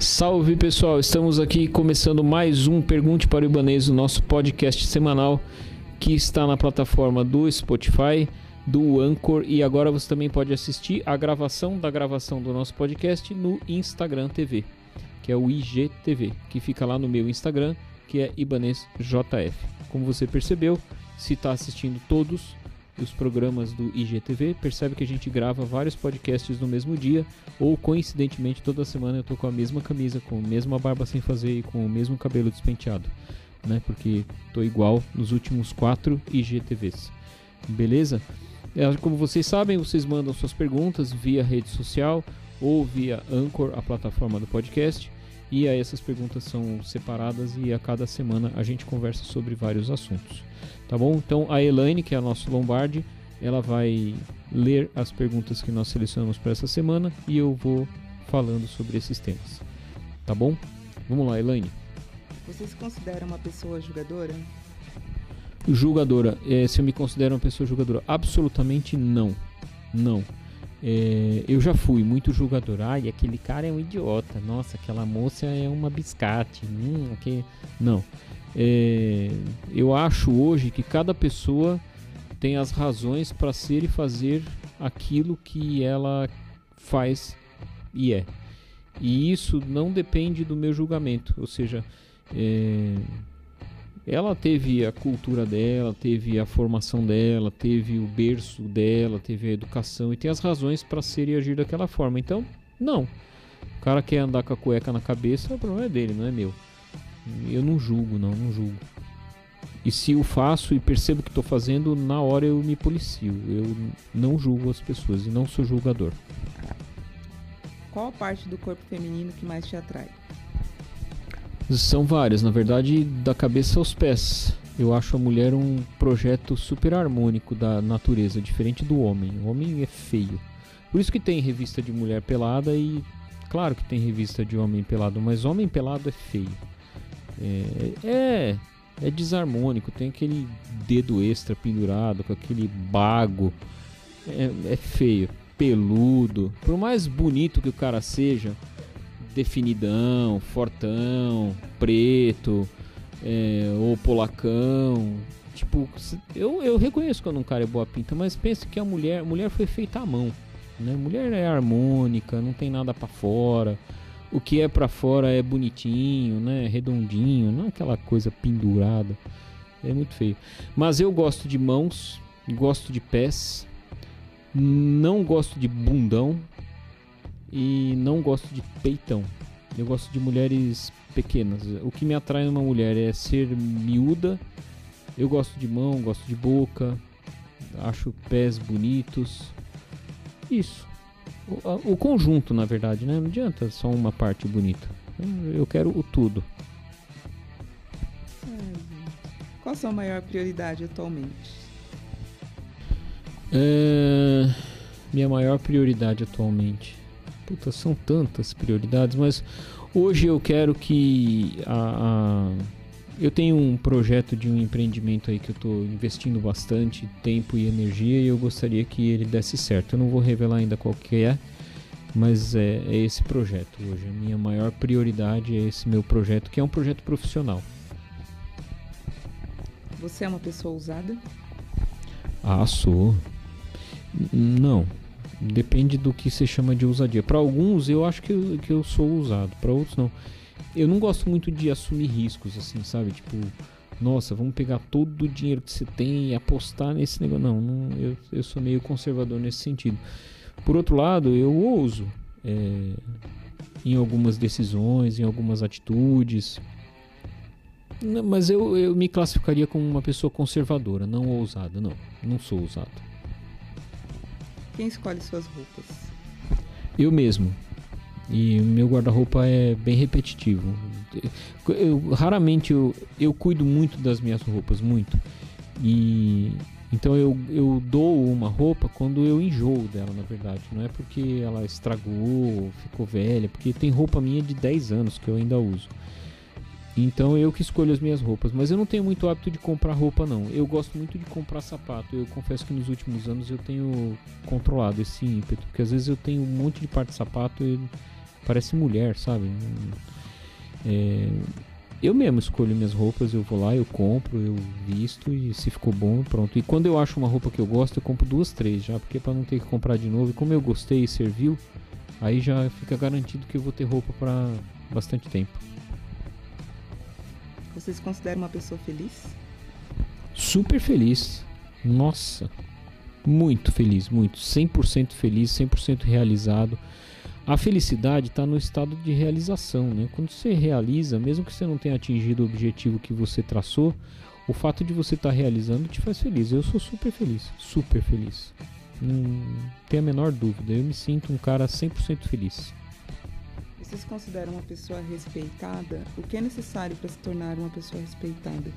Salve pessoal, estamos aqui começando mais um Pergunte para o Ibanês, o nosso podcast semanal que está na plataforma do Spotify, do Anchor e agora você também pode assistir a gravação da gravação do nosso podcast no Instagram TV, que é o IGTV, que fica lá no meu Instagram, que é IbanêsJF. Como você percebeu, se está assistindo todos os programas do IGTV, percebe que a gente grava vários podcasts no mesmo dia, ou coincidentemente toda semana eu tô com a mesma camisa, com a mesma barba sem fazer e com o mesmo cabelo despenteado, né? Porque tô igual nos últimos quatro IGTVs. Beleza? É, como vocês sabem, vocês mandam suas perguntas via rede social ou via Anchor, a plataforma do podcast. E aí essas perguntas são separadas e a cada semana a gente conversa sobre vários assuntos. Tá bom? Então a Elaine, que é a nossa Lombardi, ela vai ler as perguntas que nós selecionamos para essa semana e eu vou falando sobre esses temas. Tá bom? Vamos lá, Elaine. Você se considera uma pessoa julgadora? Julgadora. É, se eu me considero uma pessoa julgadora? Absolutamente não. Não. É, eu já fui muito julgador. Ai, aquele cara é um idiota. Nossa, aquela moça é uma biscate. Hum, que... Não. É, eu acho hoje que cada pessoa tem as razões para ser e fazer aquilo que ela faz e é. E isso não depende do meu julgamento. Ou seja, é, ela teve a cultura dela, teve a formação dela, teve o berço dela, teve a educação e tem as razões para ser e agir daquela forma. Então, não. O cara quer andar com a cueca na cabeça, o problema é dele, não é meu. Eu não julgo, não, não julgo. E se eu faço e percebo que estou fazendo, na hora eu me policio. Eu não julgo as pessoas e não sou julgador. Qual parte do corpo feminino que mais te atrai? São várias, na verdade, da cabeça aos pés. Eu acho a mulher um projeto super harmônico da natureza, diferente do homem. O homem é feio. Por isso que tem revista de mulher pelada e claro que tem revista de homem pelado, mas homem pelado é feio. É, é, é desarmônico, tem aquele dedo extra pendurado, com aquele bago. É, é feio, peludo. Por mais bonito que o cara seja, definidão, fortão, preto, é, ou polacão. Tipo, eu, eu reconheço quando um cara é boa pinta, mas pensa que a mulher, mulher foi feita à mão. Né? Mulher é harmônica, não tem nada para fora o que é para fora é bonitinho, né? Redondinho, não é aquela coisa pendurada. É muito feio. Mas eu gosto de mãos, gosto de pés, não gosto de bundão e não gosto de peitão. Eu gosto de mulheres pequenas. O que me atrai numa mulher é ser miúda. Eu gosto de mão, gosto de boca, acho pés bonitos. Isso o, o, conjunto, na verdade, né? Não adianta só uma parte bonita. Eu quero o tudo. Qual a sua maior prioridade atualmente? É... Minha maior prioridade atualmente. Puta, são tantas prioridades, mas hoje eu quero que a, a... eu tenho um projeto de um empreendimento aí que eu estou investindo bastante tempo e energia e eu gostaria que ele desse certo. Eu não vou revelar ainda qual que é, mas é, é, esse projeto hoje. A minha maior prioridade é esse meu projeto, que é um projeto profissional. Você é uma pessoa usada? Ah, sou. Não. Depende do que você chama de ousadia. Para alguns eu acho que eu, que eu sou usado, para outros não. Eu não gosto muito de assumir riscos, assim, sabe? Tipo, nossa, vamos pegar todo o dinheiro que você tem e apostar nesse negócio. Não, não eu, eu sou meio conservador nesse sentido. Por outro lado, eu ouso é, em algumas decisões, em algumas atitudes. Mas eu, eu me classificaria como uma pessoa conservadora, não ousada. Não, não sou ousado. Quem escolhe suas roupas? Eu mesmo. E o meu guarda-roupa é bem repetitivo. Eu, raramente eu, eu cuido muito das minhas roupas, muito. E então eu, eu dou uma roupa quando eu enjoo dela, na verdade. Não é porque ela estragou, ficou velha, porque tem roupa minha de 10 anos que eu ainda uso. Então eu que escolho as minhas roupas, mas eu não tenho muito hábito de comprar roupa não. Eu gosto muito de comprar sapato. Eu confesso que nos últimos anos eu tenho controlado esse ímpeto, porque às vezes eu tenho um monte de parte de sapato e parece mulher, sabe? É, eu mesmo escolho minhas roupas, eu vou lá, eu compro, eu visto e se ficou bom, pronto. E quando eu acho uma roupa que eu gosto, eu compro duas, três já, porque para não ter que comprar de novo. E como eu gostei e serviu, aí já fica garantido que eu vou ter roupa para bastante tempo. Você se considera uma pessoa feliz? Super feliz. Nossa, muito feliz, muito. 100% feliz, 100% realizado. A felicidade está no estado de realização, né? Quando você realiza, mesmo que você não tenha atingido o objetivo que você traçou, o fato de você estar tá realizando te faz feliz. Eu sou super feliz, super feliz. Não tem a menor dúvida. Eu me sinto um cara 100% feliz. Você se considera uma pessoa respeitada? O que é necessário para se tornar uma pessoa respeitada?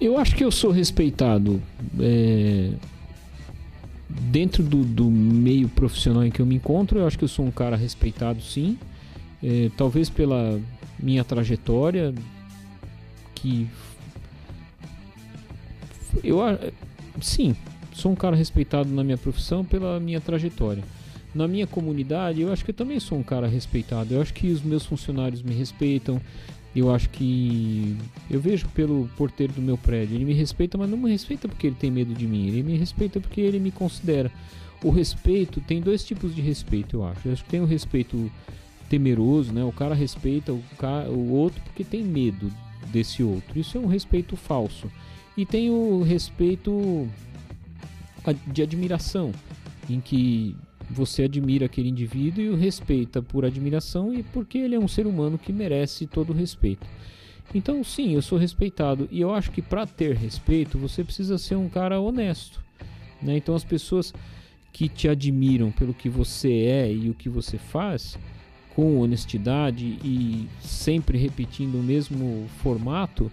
Eu acho que eu sou respeitado. É dentro do, do, meio profissional em que eu me encontro, eu acho que eu sou um cara respeitado, sim. É, talvez pela minha trajetória, que eu sim, sou um cara respeitado na minha profissão pela minha trajetória. Na minha comunidade, eu acho que eu também sou um cara respeitado. Eu acho que os meus funcionários me respeitam. Eu acho que eu vejo pelo porteiro do meu prédio, ele me respeita, mas não me respeita porque ele tem medo de mim, ele me respeita porque ele me considera. O respeito tem dois tipos de respeito, eu acho. Eu acho que tem o respeito temeroso, né? O cara respeita o, o outro porque tem medo desse outro. Isso é um respeito falso. E tem o respeito de admiração, em que você admira aquele indivíduo e o respeita por admiração e porque ele é um ser humano que merece todo o respeito. Então, sim, eu sou respeitado e eu acho que para ter respeito você precisa ser um cara honesto. Né? Então, as pessoas que te admiram pelo que você é e o que você faz, com honestidade e sempre repetindo o mesmo formato,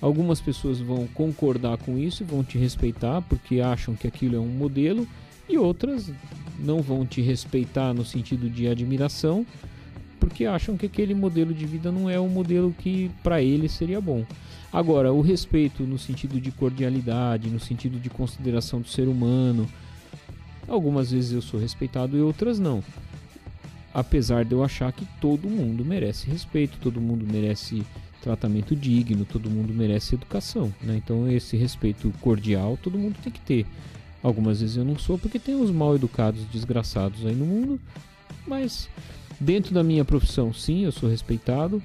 algumas pessoas vão concordar com isso e vão te respeitar porque acham que aquilo é um modelo e outras não vão te respeitar no sentido de admiração, porque acham que aquele modelo de vida não é o modelo que para eles seria bom. Agora, o respeito no sentido de cordialidade, no sentido de consideração do ser humano, algumas vezes eu sou respeitado e outras não. Apesar de eu achar que todo mundo merece respeito, todo mundo merece tratamento digno, todo mundo merece educação. Né? Então, esse respeito cordial todo mundo tem que ter. Algumas vezes eu não sou porque tem os mal educados desgraçados aí no mundo, mas dentro da minha profissão, sim, eu sou respeitado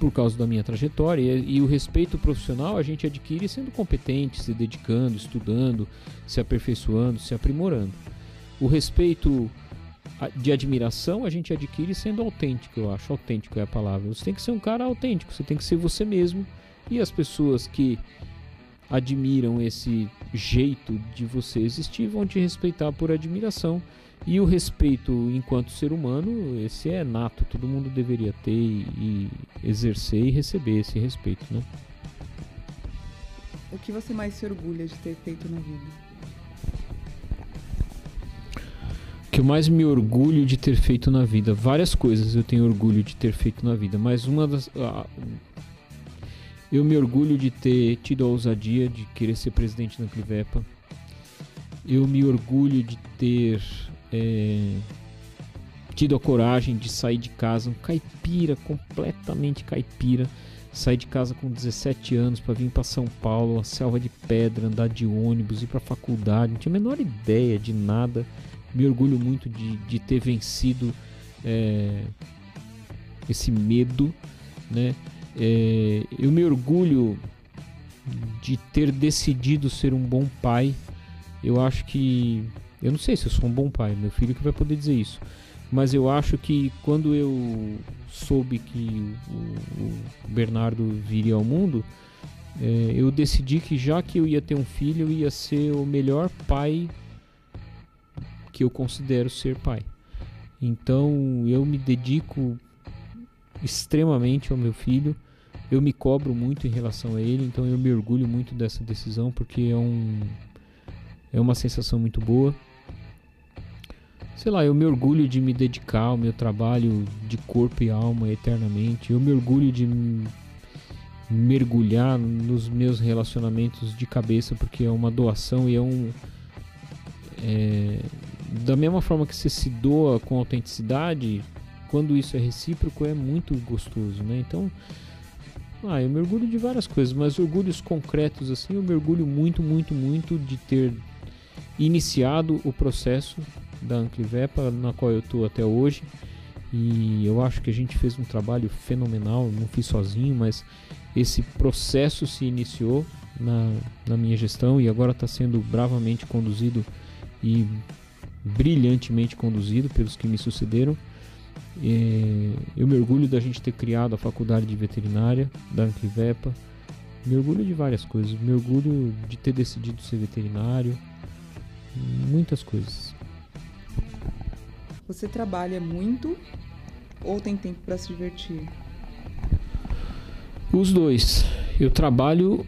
por causa da minha trajetória e, e, o respeito profissional a gente adquire sendo competente, se dedicando, estudando, se aperfeiçoando, se aprimorando. O respeito de admiração a gente adquire sendo autêntico, eu acho. Autêntico é a palavra. Você tem que ser um cara autêntico, você tem que ser você mesmo. E as pessoas que admiram esse jeito de você existir vão te respeitar por admiração. E o respeito enquanto ser humano, esse é nato, todo mundo deveria ter e, exercer e receber esse respeito, né? O que você mais se orgulha de ter feito na vida? O que eu mais me orgulho de ter feito na vida? Várias coisas eu tenho orgulho de ter feito na vida, mas uma das. Eu me orgulho de ter tido a ousadia de querer ser presidente da Clivepa. Eu me orgulho de ter é, tido a coragem de sair de casa, um caipira, completamente caipira. Sair de casa com 17 anos para vir para São Paulo, a selva de pedra, andar de ônibus, ir para faculdade. Não tinha a menor ideia de nada. Me orgulho muito de, de ter vencido é, esse medo, né? É, eu me orgulho de ter decidido ser um bom pai. Eu acho que. Eu não sei se eu sou um bom pai, meu filho que vai poder dizer isso. Mas eu acho que quando eu soube que o, o Bernardo viria ao mundo, é, eu decidi que já que eu ia ter um filho, eu ia ser o melhor pai que eu considero ser pai. Então eu me dedico extremamente ao meu filho. Eu me cobro muito em relação a ele, então eu me orgulho muito dessa decisão porque é um é uma sensação muito boa. Sei lá, eu me orgulho de me dedicar ao meu trabalho de corpo e alma eternamente. Eu me orgulho de mergulhar nos meus relacionamentos de cabeça porque é uma doação e é um é, da mesma forma que você se doa com autenticidade, quando isso é recíproco é muito gostoso, né? Então, ah, eu me orgulho de várias coisas, mas orgulhos concretos assim, eu me orgulho muito, muito, muito de ter iniciado o processo da Anclivepa, na qual eu estou até hoje. E eu acho que a gente fez um trabalho fenomenal, não fiz sozinho, mas esse processo se iniciou na, na minha gestão e agora está sendo bravamente conduzido e brilhantemente conduzido pelos que me sucederam. É, eu me orgulho da gente ter criado a faculdade de veterinária da Anclivepa. Me orgulho de várias coisas. Me orgulho de ter decidido ser veterinário. Muitas coisas. Você trabalha muito ou tem tempo para se divertir? Os dois. Eu trabalho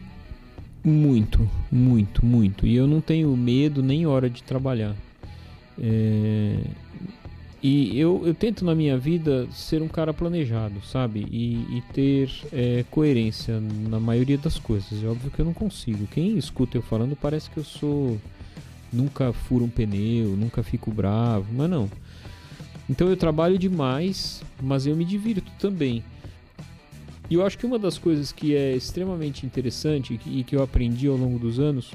muito, muito, muito. E eu não tenho medo nem hora de trabalhar. É... E eu, eu tento na minha vida ser um cara planejado, sabe? E, e ter é, coerência na maioria das coisas. É óbvio que eu não consigo. Quem escuta eu falando parece que eu sou. Nunca furo um pneu, nunca fico bravo, mas não. Então eu trabalho demais, mas eu me divirto também. E eu acho que uma das coisas que é extremamente interessante e que eu aprendi ao longo dos anos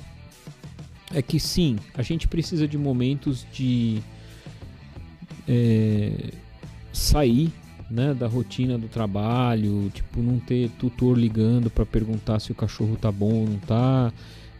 é que sim, a gente precisa de momentos de é, sair né, da rotina do trabalho, tipo não ter tutor ligando para perguntar se o cachorro tá bom ou não tá,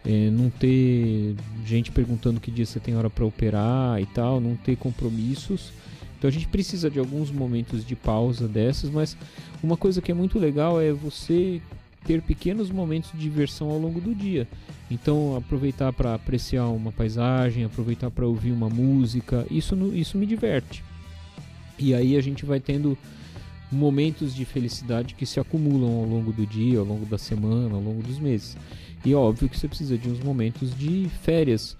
é, não ter gente perguntando que dia você tem hora para operar e tal, não ter compromissos. Então a gente precisa de alguns momentos de pausa dessas, mas uma coisa que é muito legal é você ter pequenos momentos de diversão ao longo do dia. Então, aproveitar para apreciar uma paisagem, aproveitar para ouvir uma música, isso, isso me diverte. E aí a gente vai tendo momentos de felicidade que se acumulam ao longo do dia, ao longo da semana, ao longo dos meses. E é óbvio que você precisa de uns momentos de férias,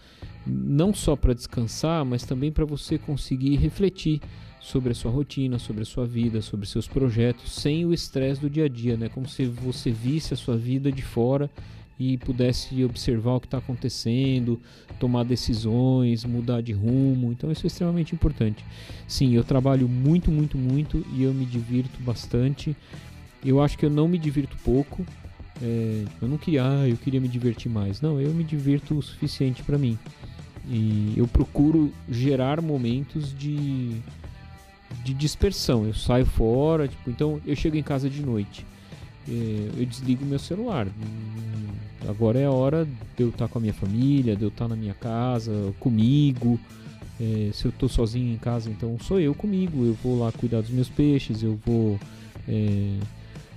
não só para descansar, mas também para você conseguir refletir sobre a sua rotina, sobre a sua vida, sobre seus projetos, sem o estresse do dia a dia, né? Como se você visse a sua vida de fora e pudesse observar o que está acontecendo, tomar decisões, mudar de rumo. Então isso é extremamente importante. Sim, eu trabalho muito, muito, muito e eu me divirto bastante. Eu acho que eu não me divirto pouco. É, eu não queria, ah, eu queria me divertir mais. Não, eu me divirto o suficiente para mim. E eu procuro gerar momentos de de dispersão. Eu saio fora, tipo, então eu chego em casa de noite. É, eu desligo meu celular. Hum, agora é a hora de eu estar com a minha família, de eu estar na minha casa, comigo. É, se eu estou sozinho em casa, então sou eu comigo. Eu vou lá cuidar dos meus peixes, eu vou é,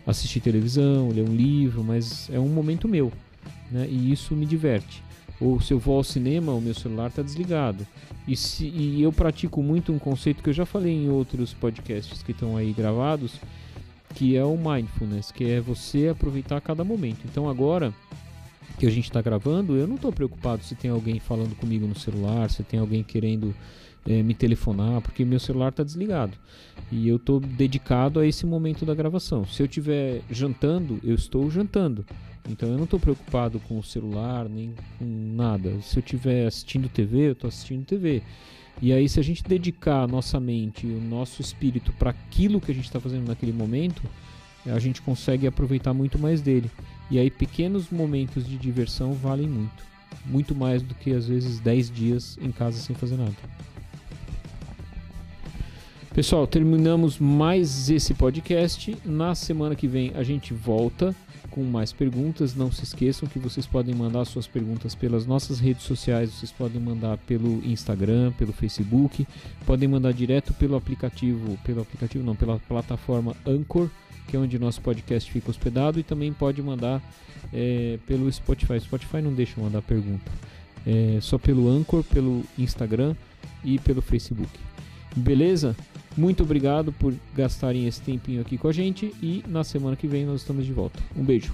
assistir televisão, ler um livro, mas é um momento meu, né? E isso me diverte. Ou se eu vou ao cinema, o meu celular está desligado. E, se, e eu pratico muito um conceito que eu já falei em outros podcasts que estão aí gravados, que é o mindfulness, que é você aproveitar cada momento. Então agora que a gente está gravando, eu não estou preocupado se tem alguém falando comigo no celular, se tem alguém querendo é, me telefonar, porque meu celular está desligado. E eu estou dedicado a esse momento da gravação. Se eu estiver jantando, eu estou jantando. Então eu não estou preocupado com o celular nem com nada. Se eu estiver assistindo TV, eu estou assistindo TV. E aí, se a gente dedicar a nossa mente e o nosso espírito para aquilo que a gente está fazendo naquele momento, a gente consegue aproveitar muito mais dele. E aí, pequenos momentos de diversão valem muito. Muito mais do que às vezes 10 dias em casa sem fazer nada. Pessoal, terminamos mais esse podcast. Na semana que vem a gente volta com mais perguntas. Não se esqueçam que vocês podem mandar suas perguntas pelas nossas redes sociais, vocês podem mandar pelo Instagram, pelo Facebook, podem mandar direto pelo aplicativo, pelo aplicativo não, pela plataforma Anchor, que é onde nosso podcast fica hospedado, e também pode mandar é, pelo Spotify. Spotify não deixa mandar pergunta. É, só pelo Anchor, pelo Instagram e pelo Facebook. Beleza? Muito obrigado por gastarem esse tempinho aqui com a gente e na semana que vem nós estamos de volta. Um beijo.